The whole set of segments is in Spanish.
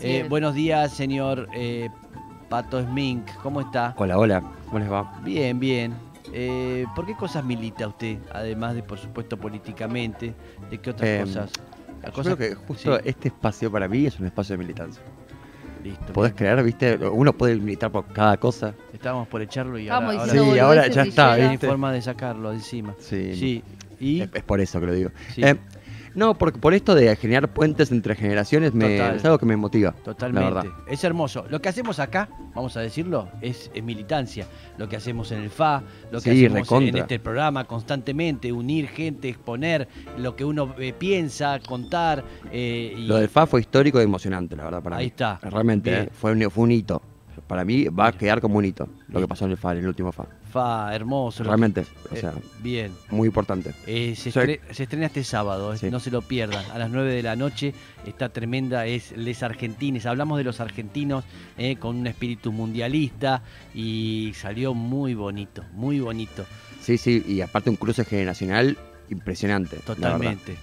Eh, buenos días, señor eh, Pato Smink. ¿Cómo está? Hola, hola, ¿cómo les va? Bien, bien. Eh, ¿Por qué cosas milita usted? Además de, por supuesto, políticamente. ¿De qué otras Em, cosas? Las Yo cosas- creo que justo Sí, este espacio para mí es un espacio de militancia. listo. Podés bien. creer, viste, uno puede militar por cada cosa. Estábamos por echarlo y ahora, ahora Sí, ahora ya y está, hay forma de sacarlo de encima. Sí. Sí. Y Es, es por eso que lo digo. Sí. Eh, no, porque por esto de generar puentes entre generaciones me, Total. es algo que me motiva. Totalmente. Es hermoso. Lo que hacemos acá, vamos a decirlo, es, es militancia. Lo que hacemos en el FA, lo que Sí, hacemos en este programa constantemente, unir gente, exponer lo que uno eh, piensa, contar. eh, y Lo del FA fue histórico y emocionante, la verdad, para Ahí mí. está. Realmente, eh, fue, un, fue un hito. Para mí va a quedar como un hito lo que pasó en el FA, en el último FA. FA, hermoso. Realmente, o que- sea, eh, bien. muy importante. Eh, se, Soy- estre- se estrena este sábado, eh, Sí. no se lo pierdan. A las 9 de la noche está tremenda, es Les Argentines. Hablamos de los argentinos eh, con un espíritu mundialista y salió muy bonito, muy bonito. Sí, sí, y aparte un cruce generacional impresionante. Totalmente.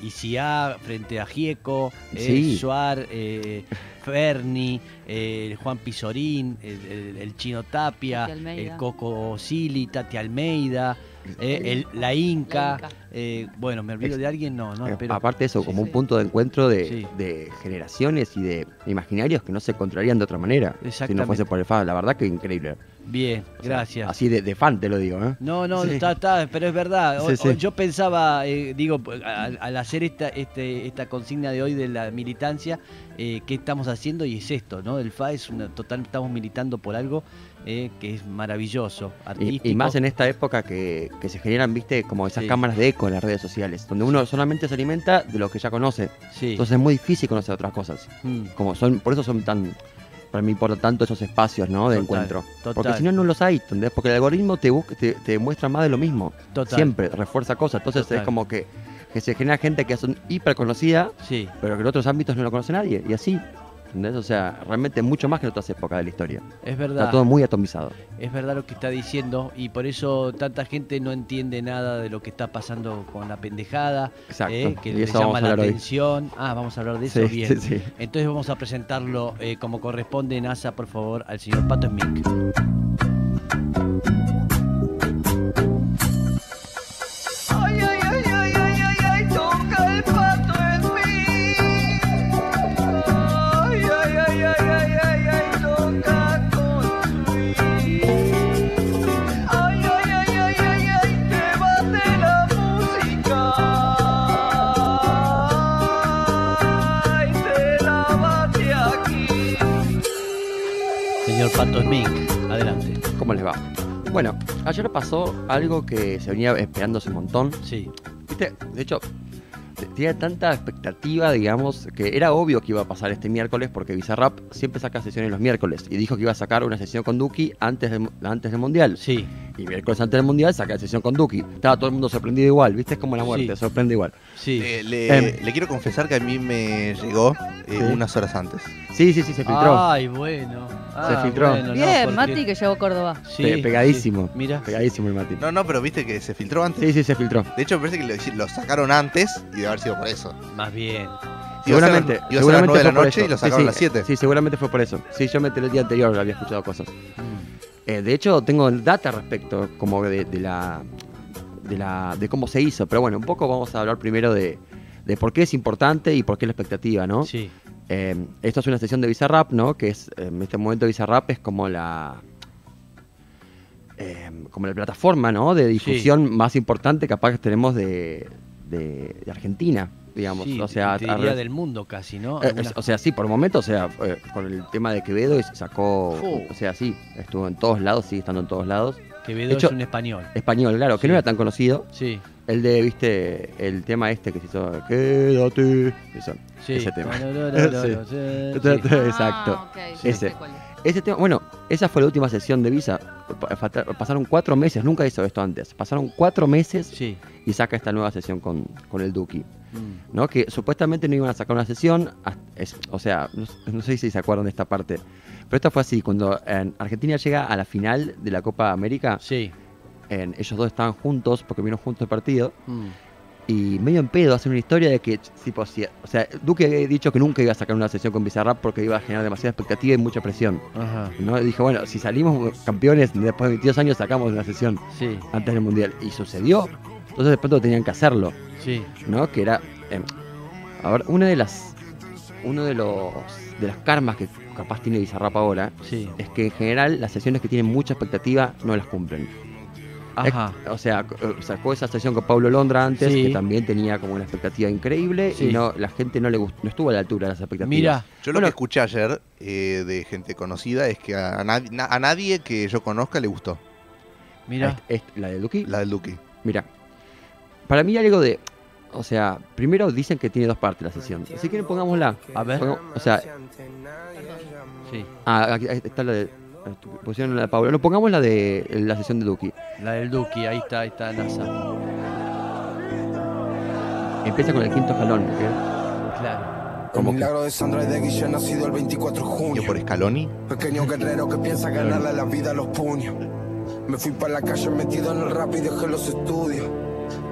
¿Eh? Y si a frente a Gieco, eh, Sí. Suar, eh, Ferni, eh, Juan Pizorín, el, el- el Chino Tapia, el Coco Sili, Tati Almeida, eh, el- la Inca. La Inca. eh, bueno, ¿me olvido de alguien? No, no, Eh, pero Aparte de eso, sí, como sí. un punto de encuentro de, Sí. de generaciones y de imaginarios que no se encontrarían de otra manera si no fuese por el FA. La verdad que increíble. Bien, gracias. Así de, de fan te lo digo, ¿eh? No, no, Sí. está, está, pero es verdad. O- Sí, sí. o yo pensaba, eh, digo, al, al hacer esta, este, esta consigna de hoy de la militancia, eh, ¿qué estamos haciendo? Y es esto, ¿no? El FA es una total, estamos militando por algo eh, que es maravilloso, artístico. Y, y más en esta época que, que se generan, viste, como esas Sí. cámaras de eco en las redes sociales, donde uno solamente se alimenta de lo que ya conoce. Sí. Entonces es muy difícil conocer otras cosas. Mm, Como son, por eso son tan, para mí importa tanto esos espacios, ¿no? De Total, encuentro. total. Porque si no, no los hay, ¿entendés? Porque el algoritmo te, busca, te, te muestra más de lo mismo. Total. Siempre, refuerza cosas. Entonces es como que, que se genera gente que son hiper conocida, sí, pero que en otros ámbitos no lo conoce nadie. Y así. ¿Entendés? O sea, realmente mucho más que en otras épocas de la historia. es verdad. Está todo muy atomizado. Es verdad lo que está diciendo y por eso tanta gente no entiende nada de lo que está pasando con la pendejada, Exacto. eh, que le llama la hoy. atención. Ah, vamos a hablar de eso Sí, bien. sí, sí. Entonces vamos a presentarlo eh, como corresponde, NASA, por favor, al señor Pato Smink. Pato Smink, adelante. ¿Cómo les va? Bueno, ayer pasó algo que se venía esperando hace un montón. Sí, ¿Viste? De hecho, te- tenía tanta expectativa, digamos, que era obvio que iba a pasar este miércoles porque Bizarrap siempre saca sesiones los miércoles y dijo que iba a sacar una sesión con Duki antes del, antes del Mundial. sí, Y miércoles antes del Mundial saca la sesión con Duki. Estaba todo el mundo sorprendido igual, ¿viste? Es como la muerte, Sí. sorprende igual. sí. Eh, le, Em. le quiero confesar que a mí me llegó eh, Sí. unas horas antes. Sí, sí, sí, se filtró. Ay, bueno. Ah, filtró. bueno, no, Bien, porque- Mati que llegó a Córdoba. Sí, Pe- pegadísimo. sí. Mira. Pegadísimo el Mati. No, no, pero viste que se filtró antes. Sí, sí, se filtró. De hecho, me parece que lo, lo sacaron antes y debe haber sido por eso. Más bien. Seguramente. Iba a ser, iba a ser a las seguramente 9 de la fue por noche eso. y lo Sí, sacaron sí, a las 7. Sí, seguramente fue por eso. Sí, yo me enteré el día anterior, había escuchado cosas. Mm, Eh, de hecho, tengo data respecto, como de, de la, de la, de cómo se hizo. Pero bueno, un poco vamos a hablar primero de, de por qué es importante y por qué la expectativa, ¿no? Sí, Eh, esto es una sesión de Bizarrap, ¿no? Que es, en este momento Bizarrap es como la, eh, como la plataforma, ¿no? De difusión más importante capaz que tenemos de, de- de Argentina, digamos. sí, o sea, te diría del mundo casi, ¿no? eh, o sea, sí, por momento, o sea, eh, con el tema de Quevedo y se sacó, o sea, sí, estuvo en todos lados, sigue estando en todos lados. Quevedo hecho- es un español. Español, claro, que Sí. no era tan conocido. Sí, El de, viste, el tema este que se hizo, quédate, eso, sí. ese tema. Exacto. Ese. Ese tema, bueno, esa fue la última sesión de Visa. Pasaron cuatro meses, nunca hizo esto antes. Pasaron cuatro meses Sí. y saca esta nueva sesión con, con el Duki. Mm, ¿no? Que supuestamente no iban a sacar una sesión, es- o sea, no, no sé si se acuerdan de esta parte, pero esta fue así, cuando en Argentina llega a la final de la Copa América, Sí. en- ellos dos estaban juntos, porque vino juntos el partido, Mm, Y medio en pedo hacen una historia de que, tipo, si- o sea, Duque había dicho que nunca iba a sacar una sesión con Bizarrap porque iba a generar demasiada expectativa y mucha presión. Ajá. ¿no? Y dijo, bueno, si salimos campeones después de 22 años sacamos una sesión Sí, antes del Mundial. Y sucedió. Entonces de pronto tenían que hacerlo, sí. ¿no? Que era... em, a ver, una de las... Uno de los... De las karmas que capaz tiene Bizarrap ahora Sí. es que en general las sesiones que tienen mucha expectativa no las cumplen. Ajá. O sea, eh, sacó esa sesión con Pablo Londra antes, Sí. que también tenía como una expectativa increíble Sí. y no la gente no le gustó, no estuvo a la altura de las expectativas. Mira, Yo lo Bueno. que escuché ayer eh, de gente conocida es que a, na- a nadie que yo conozca le gustó mira. La de Duki, la del Duque. mira. Para mí algo de, o sea, primero dicen que tiene dos partes la sesión. Si quieren pongámosla. A ver. Pongamos- o sea, Sí. ah, aquí está la de pusieron la de Pablo. No pongamos la de la sesión de Duki. La del Duki, ahí está, ahí está NASA. Empieza con el quinto jalón. ¿ok? Claro. Como el milagro de Sandra y de Guille nacido el 24 de Que junio. por Scaloni. Pequeño guerrero que piensa ganarle la vida a los puños. Me fui para la calle metido en el rap y dejé los estudios.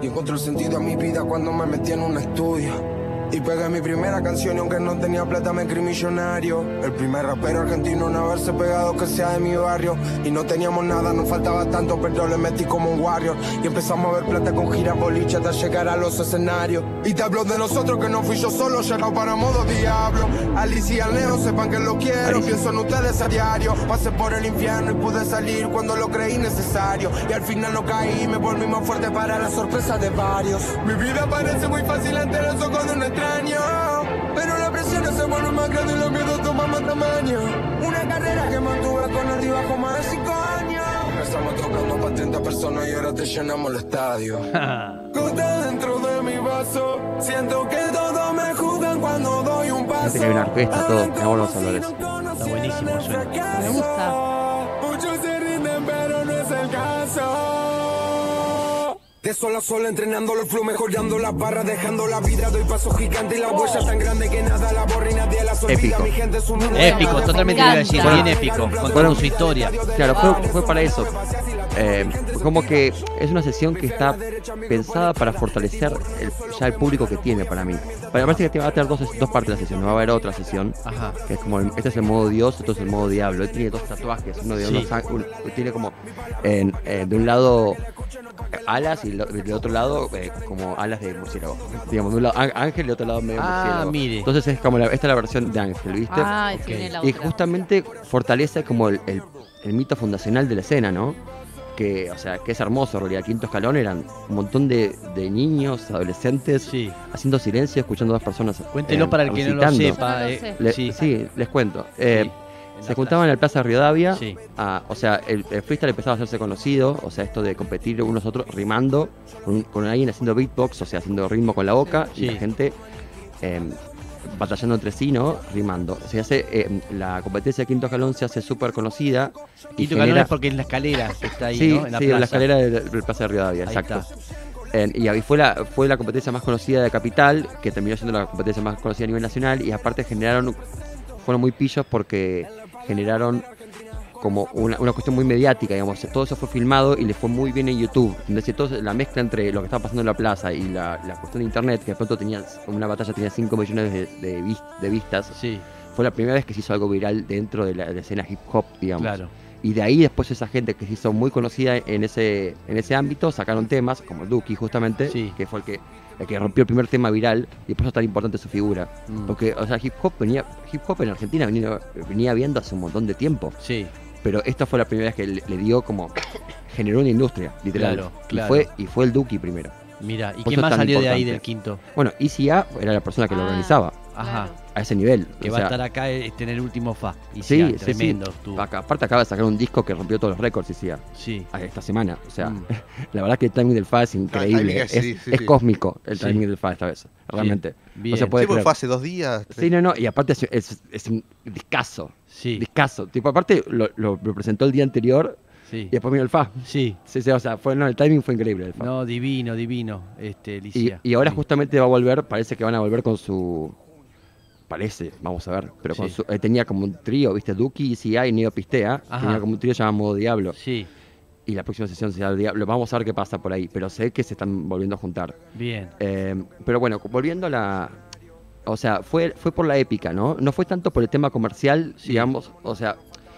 Y encontré el sentido a mi vida cuando me metí en un estudio. Y pegué mi primera canción y aunque no tenía plata me creí millonario. El primer rapero argentino en haberse pegado que sea de mi barrio. Y no teníamos nada, nos faltaba tanto, pero le metí como un warrior. Y empezamos a ver plata con giras boliche hasta llegar a los escenarios. Y te hablo de nosotros que no fui yo solo, ya no para modo diablo. Alicia Leo, sepan que lo quiero, pienso en ustedes a diario. Pasé por el infierno y pude salir cuando lo creí necesario. Y al final no caí, me volví más fuerte para la sorpresa de varios. Mi vida parece muy fácil ante los ojos de un extraño. Pero la presión se vuelve más grande y los miedos toman más tamaño. Una carrera que mantuve con el bajo más de cinco años. Estamos tocando para 30 personas y ahora te llenamos el estadio. Gota dentro de mi vaso. Siento que todos me juzgan cuando doy un paso. que hay una orquesta, todo. Ya volvemos a hablar eso. Está buenísimo, suena. Me gusta. Muchos se rinden, pero no es el caso. De sol a sol entrenando el flow, mejorando las barras, dejando la vida, doy paso gigante y la huella tan grande que nada la borra y nadie la. Épico. Mi gente es humilde, Épico, totalmente familia, iba a decir, bien épico, con Fueron- su historia. Claro, fue, fue para eso. Eh, como que es una sesión que está pensada para fortalecer el- ya el público que tiene para mí. Para me parece que va a tener dos, dos partes de la sesión. No va a haber otra sesión. Ajá. Que es como, el- este es el modo Dios, esto es el modo Diablo. Él tiene dos tatuajes, uno de Sí. unos un- tiene como en- eh, de un lado alas y del otro lado eh, como alas de murciélago. Digamos, de un lado ángel y del otro lado medio Ah, murciélago. mire. Entonces es como la, esta es la versión de ángel, ¿viste? Ah, Ok. tiene la Y otra. justamente fortalece como el, el- el mito fundacional de la escena, ¿no? Que, o sea, que es hermoso, en realidad. Quinto escalón eran un montón de, de niños, adolescentes, Sí. haciendo silencio, escuchando a dos personas. Cuéntelo eh, para el que no lo sepa. Eh. Le- sí. sí. les cuento. Eh, Sí, se juntaban en la Plaza Riodavia. Sí. a- o sea, el, el freestyle empezaba a hacerse conocido. O sea, esto de competir unos otros rimando con, alguien haciendo beatbox, o sea, haciendo ritmo con la boca. Y Sí. la gente eh, batallando entre sí, ¿no? Rimando. Se hace, eh, la competencia de Quinto Escalón se hace súper conocida. y Quinto genera- es porque es la escalera está ahí, sí, ¿no? En la sí, plaza. en la escalera del, del Plaza de Rivadavia, exacto. En- y ahí fue la, fue la competencia más conocida de Capital, que terminó siendo la competencia más conocida a nivel nacional, y aparte generaron, fueron muy pillos porque generaron como una, una cuestión muy mediática, digamos, todo eso fue filmado y le fue muy bien en YouTube. Entonces, todo, la mezcla entre lo que estaba pasando en la plaza y la, la cuestión de internet, que de pronto tenía, una batalla tenía 5 millones de, de vis- de vistas, Sí, fue la primera vez que se hizo algo viral dentro de la, de la escena hip hop, digamos. claro. Y de ahí después esa gente que se hizo muy conocida en ese, en ese ámbito sacaron temas, como Duki justamente, Sí. que fue el que, el que rompió el primer tema viral y por eso es tan importante su figura. Mm. Porque, o sea, hip hop venía, hip hop en Argentina venía, venía viendo hace un montón de tiempo. Sí, Pero esta fue la primera vez que le, le dio como generó una industria, literal. Claro, y fue, y fue el Duki primero. mira. ¿Y quién más salió de ahí del quinto? Bueno, ECA era la persona que lo Ah. organizaba Ajá. A ese nivel. Que o va a estar acá este, en el último fa. Y Sí, tremendo. sí. estuvo. Acá- aparte acaba de sacar un disco que rompió todos los récords, ECA. Sí. esta semana. O sea, Mm. la verdad que el timing del FA es increíble. Es, es- sí, sí, es sí. cósmico el Sí. timing del FA esta vez. Realmente. Bien. No se puede Sí, porque creer. fue hace dos días. Sí, no, no. Y aparte es, es- es un discazo. Sí, Discazo. Tipo, aparte lo, lo- lo presentó el día anterior sí. y después vino el FA. Sí. Sí, sí, o sea, fue, no, el timing fue increíble del FA. No, divino, divino, este, y, Alicia. y ahora Sí. justamente va a volver, parece que van a volver con su. Parece, vamos a ver. Pero Sí. su, eh, tenía como un trío, ¿viste? Duki, CI y Neo Pistea. Ajá. Tenía como un trío llamado Modo Diablo. Sí, y la próxima sesión será el día. Lo vamos a ver qué pasa por ahí, pero sé que se están volviendo a juntar. Bien. Eh, pero bueno, volviendo a la. O sea, fue, fue por la épica, ¿no? No fue tanto por el tema comercial, Sí. digamos. O sea,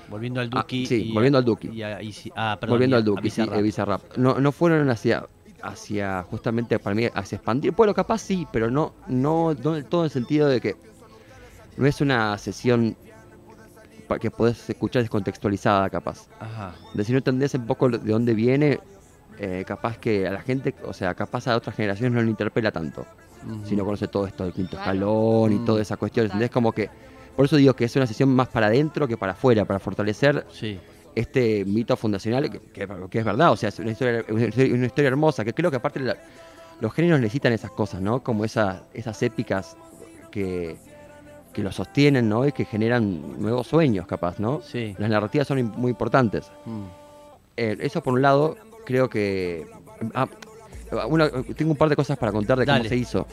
Volviendo al Ah, Duki. sí, y volviendo a- al Duki. y a- y si- ah, perdón, volviendo y a- al a sí, Bizarrap. No, no fueron hacia, hacia, justamente para mí, hacia expandir. Bueno, capaz sí, pero no, no, no todo en el sentido de que no es una sesión que podés escuchar descontextualizada, capaz. Ajá. De si no entendés un poco de dónde viene, eh, capaz que a la gente, o sea, capaz a otras generaciones no le interpela tanto. Ujú. Si no conoce todo esto del quinto Claro. escalón y Mm. toda esa cuestión, ¿entendés? Exacto. Como que, por eso digo que es una sesión más para adentro que para afuera, para fortalecer Sí. este mito fundacional, que, que- que es verdad, o sea, es una historia, una historia- una historia hermosa, que creo que aparte la- los géneros necesitan esas cosas, ¿no? Como esas, esas épicas que, que lo sostienen, ¿no? Y que generan nuevos sueños, capaz, ¿no? Sí. Las narrativas son muy importantes. Mm. Eh, eso por un lado, creo que... ah, una- tengo un par de cosas para contar de Dale. cómo se hizo.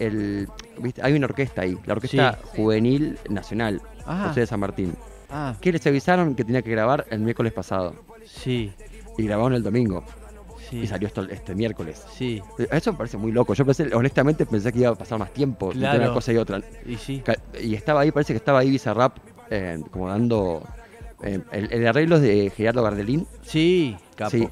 El- ¿viste? Hay una orquesta ahí, la Orquesta Sí. Juvenil Nacional, Ah, José de San Martín. ah, que les avisaron que tenía que grabar el miércoles pasado. sí, Y grabaron el domingo. Sí. Y salió esto este miércoles. Sí, Eso me parece muy loco. Yo pensé, honestamente pensé que iba a pasar más tiempo entre una cosa y otra. y sí. Y estaba ahí, parece que estaba ahí Bizarrap eh, como dando. eh, el, el arreglo es de Gerardo Gardelín. Sí, capo. Sí.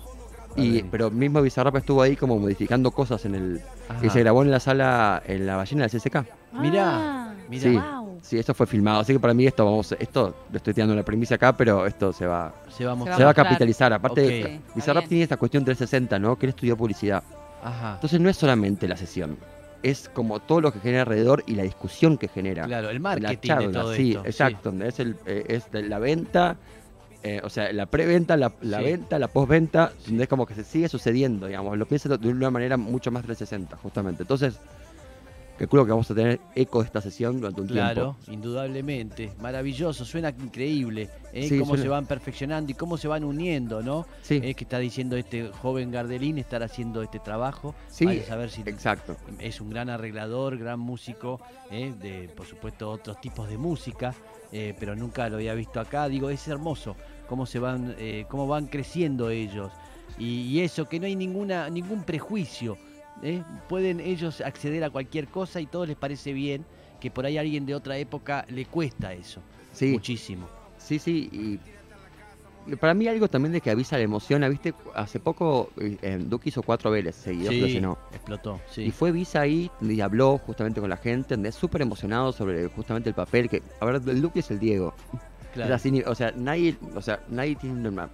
Y, pero mismo Bizarrap estuvo ahí como modificando cosas en el. Ajá. Y se grabó en la sala, en la ballena del CSK. Mirá, Ah, mirá. Sí. Wow. Sí, esto fue filmado. Así que para mí esto, vamos, esto lo estoy tirando una premisa acá, pero esto se va, Se va a Se mostrar. se va a capitalizar. Aparte, Ok. Sí, está Bizarrap tiene esta cuestión 360, ¿no? Que él estudió publicidad. Ajá. Entonces no es solamente la sesión, es como todo lo que genera alrededor y la discusión que genera. Claro, el la marketing charla, de todo sí, esto. exacto. Es, el, eh, es de la venta, eh, o sea, la preventa, la, la Sí. venta, la postventa, es como que se sigue sucediendo, digamos. Lo pienso de una manera mucho más 360, justamente. Entonces, calculo que vamos a tener eco de esta sesión durante un Claro, tiempo. indudablemente. Maravilloso, suena increíble. ¿eh? Sí, cómo suena- se van perfeccionando y cómo se van uniendo, ¿no? Sí, Eh, que está diciendo este joven Gardelín estar haciendo este trabajo. sí, Vaya a saber si exacto. es un gran arreglador, gran músico, ¿eh? de por supuesto otros tipos de música, eh, pero nunca lo había visto acá. Digo, es hermoso cómo se van, eh, cómo van creciendo ellos y, y eso que no hay ninguna ningún prejuicio. ¿Eh? Pueden ellos acceder a cualquier cosa y todo les parece bien. Que por ahí a alguien de otra época le cuesta eso Sí, muchísimo. sí, sí. Y para mí algo también de que avisa la emoción, ¿viste? Hace poco eh, Duque hizo cuatro veles seguidos, Sí, explotó. Sí. Y fue Visa ahí y habló justamente con la gente, es súper emocionado sobre justamente el papel que, a ver, Duque es el Diego. claro. Es así, o sea, nadie, o sea, nadie tiene una,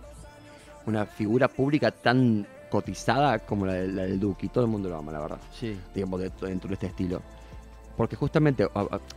una figura pública tan cotizada como la, de- la del Duque, y todo el mundo lo ama, la verdad, Sí, digamos, de- dentro de este estilo. Porque justamente,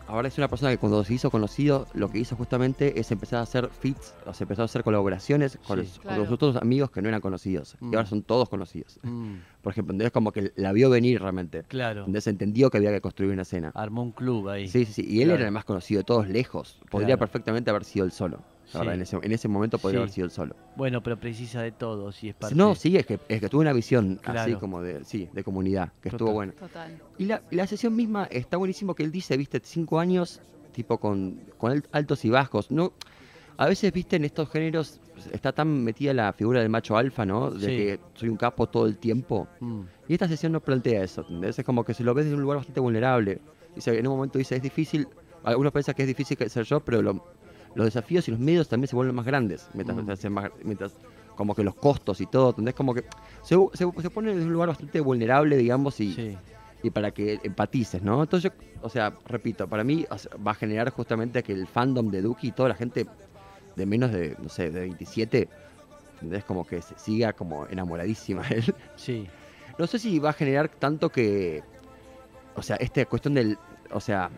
ahora es una persona que cuando se hizo conocido, lo que hizo justamente es empezar a hacer fits, o sea, empezó a hacer colaboraciones con, Sí. los, con Claro. los otros amigos que no eran conocidos. Mm. Y ahora son todos conocidos. Mm, Por ejemplo, entonces como que la vio venir realmente. claro. Entonces entendió que había que construir una escena. Armó un club ahí. Sí, sí, sí. Y él Claro. era el más conocido de todos lejos. Podría Claro. perfectamente haber sido el solo. La verdad, en, ese, en ese momento podría Sí. haber sido el solo. Bueno, pero precisa de todo, si es parte. No, sí, es que, es que tuvo una visión así como de, sí, de comunidad, que Total. estuvo buena. Total. Y la, y la sesión misma está buenísimo que él dice, viste, cinco años, tipo con, con al- altos y bajos. No, a veces, viste, en estos géneros está tan metida la figura del macho alfa, ¿no? De Sí. que soy un capo todo el tiempo. Mm, Y esta sesión no plantea eso, ¿entendés? Es como que se lo ves desde un lugar bastante vulnerable. Dice, en un momento dice, es difícil, algunos piensan que es difícil ser yo, pero lo- los desafíos y los medios también se vuelven más grandes, mientras, Mm. más- mientras como que los costos y todo, ¿entendés? Como que se, se, se pone desde un lugar bastante vulnerable, digamos, y, sí. y para que empatices, ¿no? Entonces, yo, o sea, repito, para mí o sea, va a generar justamente que el fandom de Duki y toda la gente de menos de, no sé, de 27, ¿entendés? Como que se siga como enamoradísima de él. Sí. No sé si va a generar tanto que. O sea, esta cuestión del. O sea,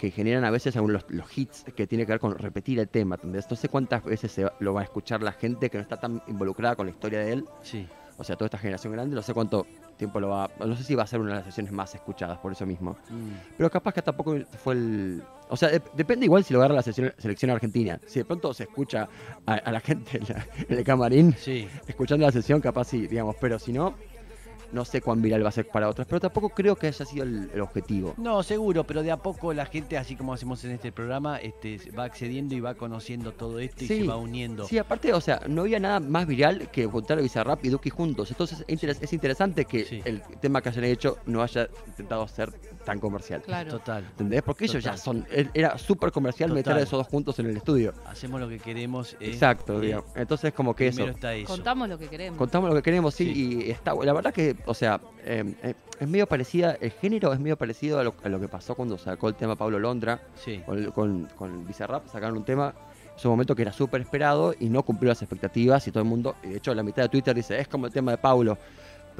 que generan a veces algunos los, los hits que tiene que ver con repetir el tema. ¿entendés? No sé cuántas veces se va- lo va a escuchar la gente que no está tan involucrada con la historia de él. Sí. O sea, toda esta generación grande. No sé cuánto tiempo lo va. No sé si va a ser una de las sesiones más escuchadas por eso mismo. Mm, Pero capaz que tampoco fue el. O sea, dep- depende igual si lo agarra la sesión- selección argentina. Si de pronto se escucha a, a la gente en, la- en el camarín Sí. escuchando la sesión, capaz sí, digamos, pero si no, no sé cuán viral va a ser para otros, pero tampoco creo que haya sido el, el objetivo. No, seguro, pero de a poco la gente, así como hacemos en este programa, este, va accediendo y va conociendo todo esto y Sí. se va uniendo. Sí, aparte, o sea, no había nada más viral que juntar a Bizarrap y Duki juntos. Entonces es interes- es interesante que Sí. el tema que hayan hecho no haya intentado ser tan comercial. Claro. Total. ¿Entendés? Porque ellos ya son. er- Era súper comercial meter a esos dos juntos en el estudio. Hacemos lo que queremos. eh, Exacto, eh, digamos. Entonces, como que eso. Eso. Contamos lo que queremos. Contamos lo que queremos, sí, Sí. y está la verdad que, o sea, eh, eh, es medio parecida, el género es medio parecido a lo, a lo que pasó cuando sacó el tema Pablo Londra, Sí. con, con, con Bizarrap, sacaron un tema, en su momento que era súper esperado y no cumplió las expectativas y todo el mundo, de hecho la mitad de Twitter dice, es como el tema de Pablo,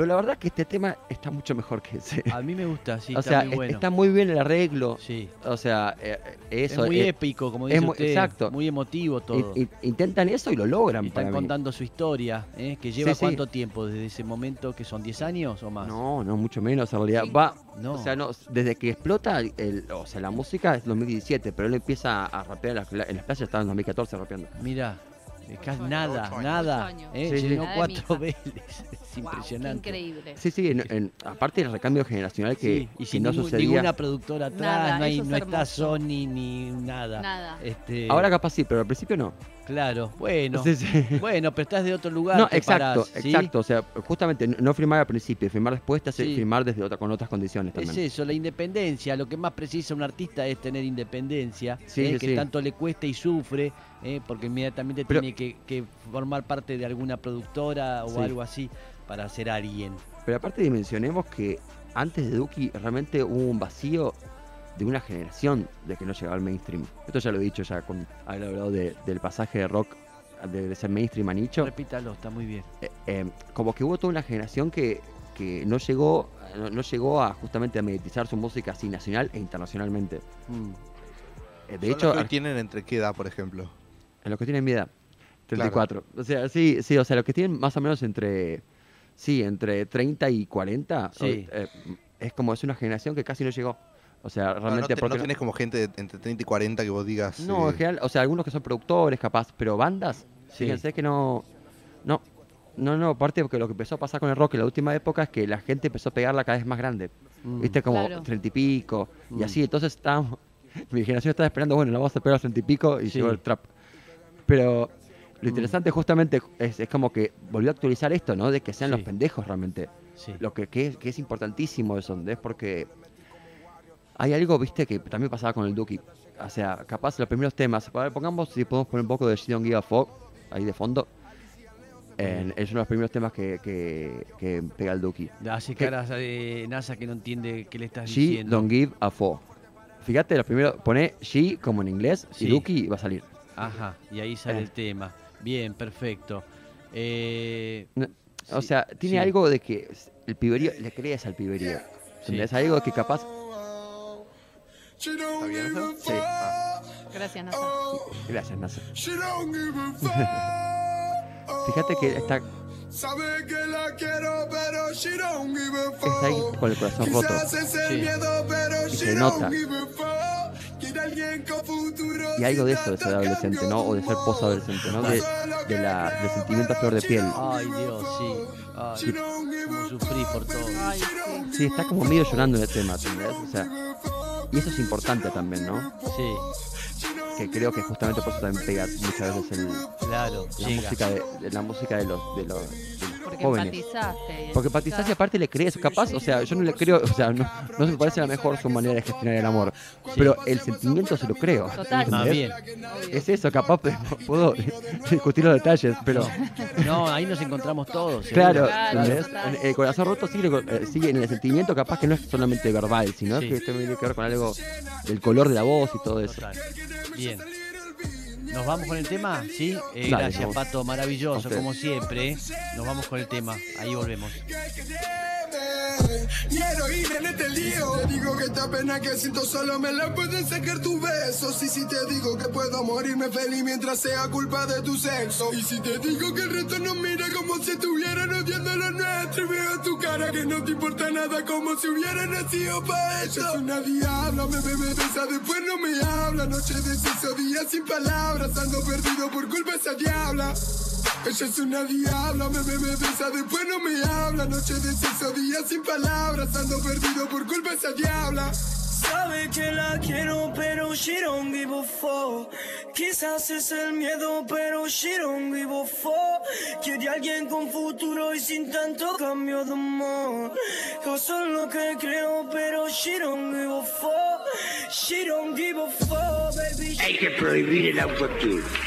pero la verdad que este tema está mucho mejor que ese. A mí me gusta, sí, o está sea, muy es- bueno. está muy bien el arreglo, Sí. o sea, eh, eh, eso. es muy eh, épico, como es dice muy- usted. exacto. Muy emotivo todo. in- in- intentan eso y lo logran Y para están mí. contando su historia, ¿eh? que lleva Sí, sí. cuánto tiempo desde ese momento, que son 10 años o más. No, no, mucho menos en realidad. Sí. Va, No. o sea, no, desde que explota, el, o sea, la música es 2017, pero él empieza a rapear en las, en las playas, estaba en 2014 rapeando. Mira, casi nada, nada. ¿eh? Sí. Llenó Nada cuatro. Vélez. Es impresionante. increíble. Sí, sí, en- en- aparte del recambio generacional que, Sí, y que sin no ningún- sucedía. ninguna productora atrás, Nada, no, hay- es no está. Sony ni nada. Nada. Este, Ahora capaz sí, pero al principio no. Claro, bueno. Sí, sí. Bueno, pero estás de otro lugar. No, exacto, parás, ¿sí? exacto. O sea, justamente no- firmar al principio, firmar después te hace firmar desde otra, con otras condiciones Es también. eso, la independencia. Lo que más precisa un artista es tener independencia, Sí, eh, sí, que tanto le cuesta y sufre, eh, porque inmediatamente Pero- tiene que, que formar parte de alguna productora o algo así para ser alguien. Pero aparte dimensionemos que antes de Duki realmente hubo un vacío de una generación de que no llegaba al mainstream. Esto ya lo he dicho ya con haber hablado de- del pasaje de rock de, de ser mainstream a nicho. Repítalo, está muy bien. Eh, eh, como que hubo toda una generación que, que no llegó no, no llegó a justamente a mediatizar su música así nacional e internacionalmente. Mm. Eh, de Son los hecho, que hoy tienen entre qué edad, por ejemplo. en los que tienen mi edad, 34. O sea, sí, sí, o sea, los que tienen más o menos entre sí, entre 30 y 40, Sí. eh, es como es una generación que casi no llegó. O sea, No, no, realmente te- porque no tenés como gente de entre 30 y 40 que vos digas. No, eh, en general, o sea, algunos que son productores, capaz, pero bandas, Sí. fíjense que no. No, no, no, aparte porque lo que empezó a pasar con el rock en la última época es que la gente empezó a pegarla cada vez más grande. Mm. Viste, como Claro. treinta y pico, Mm. y así, entonces estábamos. Mi generación estaba esperando, bueno, la vamos a pegar a treinta y pico y Sí. llegó el trap. Pero lo Mm. interesante justamente es, es como que volvió a actualizar esto, ¿no? De que sean Sí. los pendejos realmente. Sí. Lo que, que es, que es importantísimo eso, ¿entendés? Porque hay algo, viste, que también pasaba con el Duki. O sea, capaz los primeros temas, pongamos si podemos poner un poco de She Don't Give a Fuck ahí de fondo. En- es uno de los primeros temas que, que, que pega el Duki. ¿Qué? caras de NASA que no entiende qué le estás She diciendo. Don't Give a Fuck. Fíjate, lo primero, pone She como en inglés Sí. y Duki va a salir. Ajá, y ahí sale Eh. el tema. Bien, perfecto. Eh, No, O Sí, sea, tiene sí. algo de que el piberío, le crees al piberío. ¿Entendés? Algo que capaz. ¿Está bien eso? Sí. Ah, Gracias, Nasa. Gracias, Nasa. She don't give a fuck. Fíjate que está, Sabe que la quiero, pero she don't give a fuck. está ahí con el corazón roto. Sí. miedo, pero Y se nota. Y algo de eso de ser adolescente, ¿no? O de ser posadolescente, ¿no? De, de la, del sentimiento a flor de piel. ay, Dios, sí. Ay, cómo a sufrí por todo. Ay, sí. Sí, está como medio llorando en el tema, ¿entendés? O sea, y eso es importante también, ¿no? Sí, Que creo que justamente por eso también pega muchas veces el- claro, la música de, la música de los, de los, de los Porque jóvenes. empatizaste. Porque empatizás y aparte le crees, capaz, o sea, yo no le creo, o sea, no, no se me parece la mejor su manera de gestionar el amor, pero el sentimiento se lo creo. Total. Ah. Es eso, capaz pues, puedo discutir los detalles, pero No, ahí nos encontramos todos. seguro. claro, el corazón roto sigue, eh, sigue en el sentimiento, capaz que no es solamente verbal, sino Sí. que esto tiene que ver con algo del color de la voz y todo eso. Total. Bien. ¿Nos vamos con el tema? Sí. Eh, Dale, gracias, vamos. Pato. Maravilloso, como siempre. ¿eh? Nos vamos con el tema. Ahí volvemos. Mi heroína en este lío. Te digo que esta pena que siento solo me la pueden sacar tus besos. Y si te digo que puedo morirme feliz mientras sea culpa de tu sexo. Y si te digo que el resto nos mira como si estuvieran odiando lo nuestro. Y veo tu cara que no te importa nada como si hubiera nacido para eso Es una diabla, me bebe besa, después no me habla. Noche de sexo, día sin palabras Ando perdido por culpa de esa diabla Ella es una diabla, me, me, me besa, después no me habla. Noche de sexo, día sin palabras, ando perdido por culpa de esa diabla. Sabe que la quiero, pero she don't give a fuck. Quizás es el miedo, pero she don't give a fuck. Quiere alguien con futuro y sin tanto cambio de humor. Yo soy lo que creo, pero she don't give a fuck. She don't give a fuck, baby. Hay que prohibir el autotune.